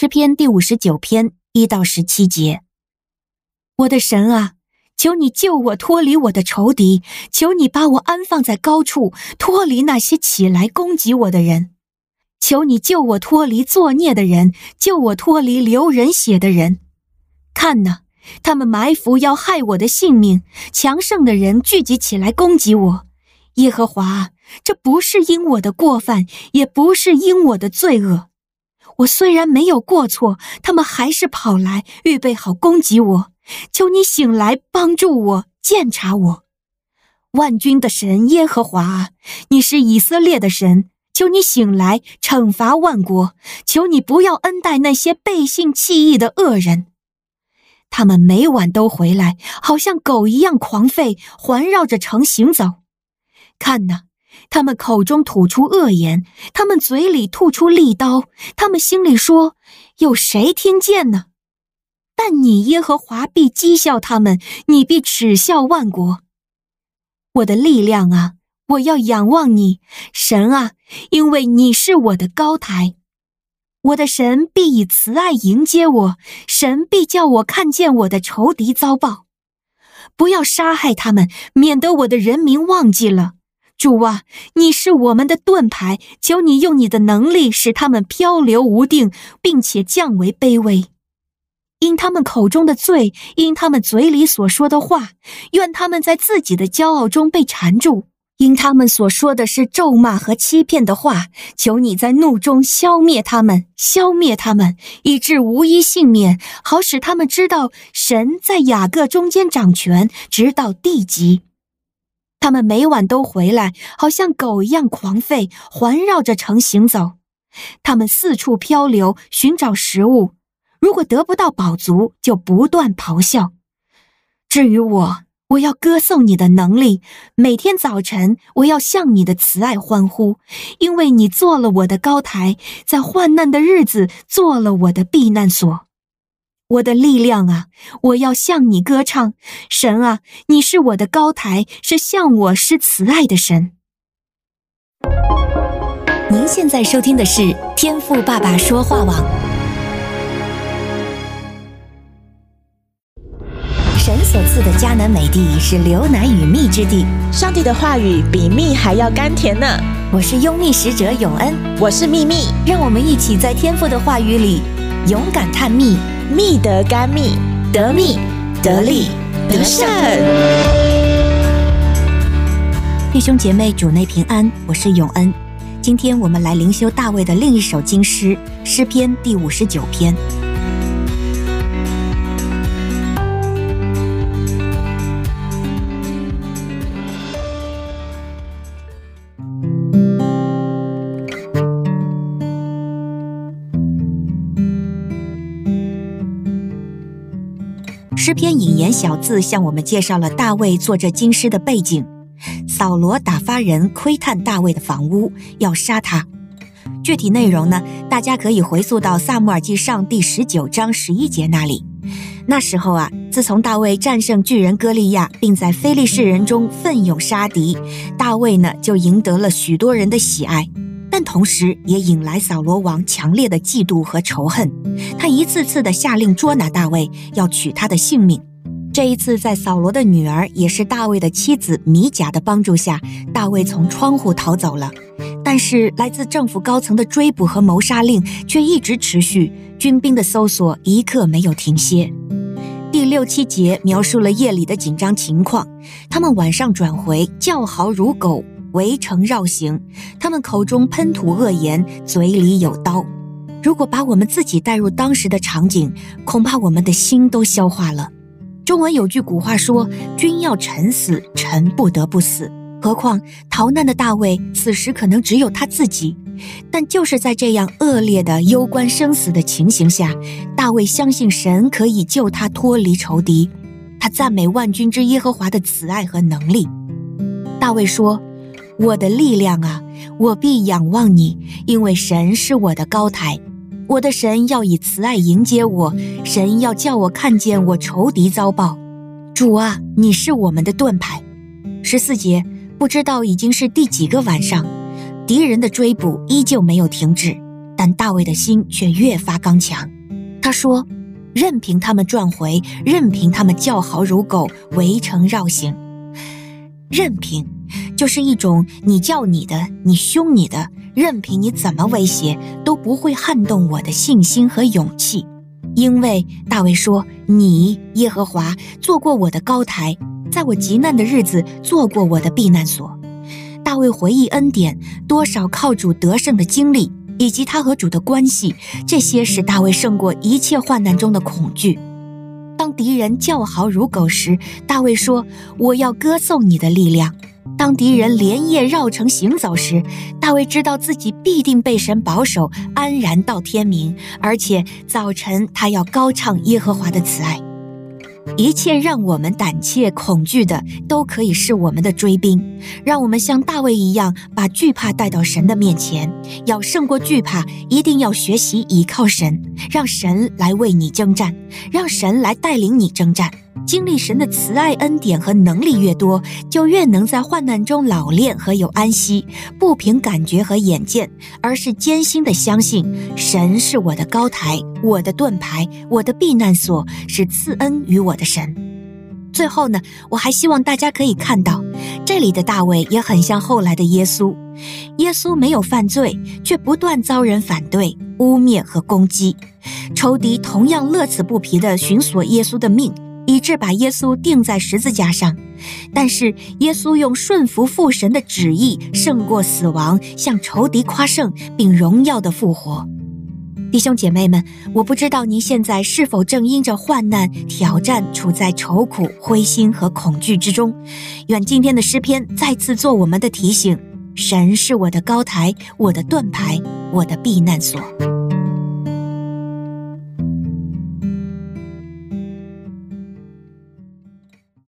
诗篇第五十九篇一到十七节。我的神啊，求你救我脱离我的仇敌，求你把我安放在高处，脱离那些起来攻击我的人。求你救我脱离作孽的人，救我脱离流人血的人。看呐，他们埋伏要害我的性命，强盛的人聚集起来攻击我。耶和华，这不是因我的过犯，也不是因我的罪恶。我虽然没有过错，他们还是跑来预备好攻击我。求你醒来帮助我，鉴察我。万军的神耶和华，你是以色列的神，求你醒来惩罚万国。求你不要恩待那些背信弃义的恶人。他们每晚都回来，好像狗一样狂吠，环绕着城行走。看哪。他们口中吐出恶言，他们嘴里吐出利刀，他们心里说：“有谁听见呢？”但你耶和华必讥笑他们，你必耻笑万国。我的力量啊，我要仰望你，神啊，因为你是我的高台。我的神必以慈爱迎接我，神必叫我看见我的仇敌遭报。不要杀害他们，免得我的人民忘记了。主啊，你是我们的盾牌，求你用你的能力使他们漂流无定，并且降为卑微。因他们口中的罪，因他们嘴里所说的话，愿他们在自己的骄傲中被缠住。因他们所说的是咒骂和欺骗的话，求你在怒中消灭他们，消灭他们，以致无一幸免，好使他们知道神在雅各中间掌权，直到地极。他们每晚都回来，好像狗一样狂吠，环绕着城行走。他们四处漂流，寻找食物。如果得不到饱足，就不断咆哮。至于我，我要歌颂你的能力。每天早晨，我要向你的慈爱欢呼，因为你做了我的高台，在患难的日子做了我的避难所。我的力量啊，我要向你歌唱，神啊，你是我的高台，是向我施慈爱的神。您现在收听的是天赋爸爸说话网。神所赐的迦南美地是流奶与蜜之地，上帝的话语比蜜还要甘甜呢。我是优蜜使者永恩，我是蜜蜜，让我们一起在天赋的话语里勇敢探蜜。蜜得甘蜜，得蜜得利得胜。弟兄姐妹，主内平安，我是永恩。今天我们来灵修大卫的另一首经诗诗篇第五十九篇。诗篇引言小字向我们介绍了大卫作这金诗的背景。扫罗打发人窥探大卫的房屋，要杀他。具体内容呢，大家可以回溯到撒母耳记上第十九章十一节那里。那时候啊，自从大卫战胜巨人歌利亚，并在非利士人中奋勇杀敌，大卫呢就赢得了许多人的喜爱。同时也引来扫罗王强烈的嫉妒和仇恨，他一次次的下令捉拿大卫，要取他的性命。这一次，在扫罗的女儿也是大卫的妻子米甲的帮助下，大卫从窗户逃走了。但是，来自政府高层的追捕和谋杀令却一直持续，军兵的搜索一刻没有停歇。第六七节描述了夜里的紧张情况，他们晚上转回，叫嚎如狗。围城绕行，他们口中喷吐恶言，嘴里有刀。如果把我们自己带入当时的场景，恐怕我们的心都消化了。中文有句古话说：“君要臣死，臣不得不死。”何况逃难的大卫，此时可能只有他自己。但就是在这样恶劣的攸关生死的情形下，大卫相信神可以救他脱离仇敌。他赞美万军之耶和华的慈爱和能力。大卫说。我的力量啊，我必仰望你，因为神是我的高台。我的神要以慈爱迎接我，神要叫我看见我仇敌遭报。主啊，你是我们的盾牌。十四节，不知道已经是第几个晚上，敌人的追捕依旧没有停止。但大卫的心却越发刚强。他说：“任凭他们转回，任凭他们叫好如狗，围城绕行。任凭，就是一种你叫你的，你凶你的，任凭你怎么威胁，都不会撼动我的信心和勇气。因为大卫说：‘你耶和华做过我的高台，在我极难的日子做过我的避难所。’大卫回忆恩典，多少靠主得胜的经历。”以及他和主的关系，这些使大卫胜过一切患难中的恐惧。当敌人叫好如狗时，大卫说：“我要歌颂你的力量。”当敌人连夜绕城行走时，大卫知道自己必定被神保守，安然到天明，而且早晨他要高唱耶和华的慈爱。一切让我们胆怯恐惧的，都可以是我们的追兵。让我们像大卫一样，把惧怕带到神的面前。要胜过惧怕，一定要学习倚靠神，让神来为你征战，让神来带领你征战。经历神的慈爱恩典和能力越多，就越能在患难中老练和有安息，不凭感觉和眼见，而是坚心的相信神是我的高台，我的盾牌，我的避难所，是赐恩于我的神。最后呢，我还希望大家可以看到，这里的大卫也很像后来的耶稣。耶稣没有犯罪，却不断遭人反对、污蔑和攻击，仇敌同样乐此不疲地寻索耶稣的命。以致把耶稣钉在十字架上，但是耶稣用顺服父神的旨意胜过死亡，向仇敌夸胜，并荣耀的复活。弟兄姐妹们，我不知道您现在是否正因着患难挑战，处在愁苦、灰心和恐惧之中。愿今天的诗篇再次做我们的提醒：神是我的高台，我的盾牌，我的避难所。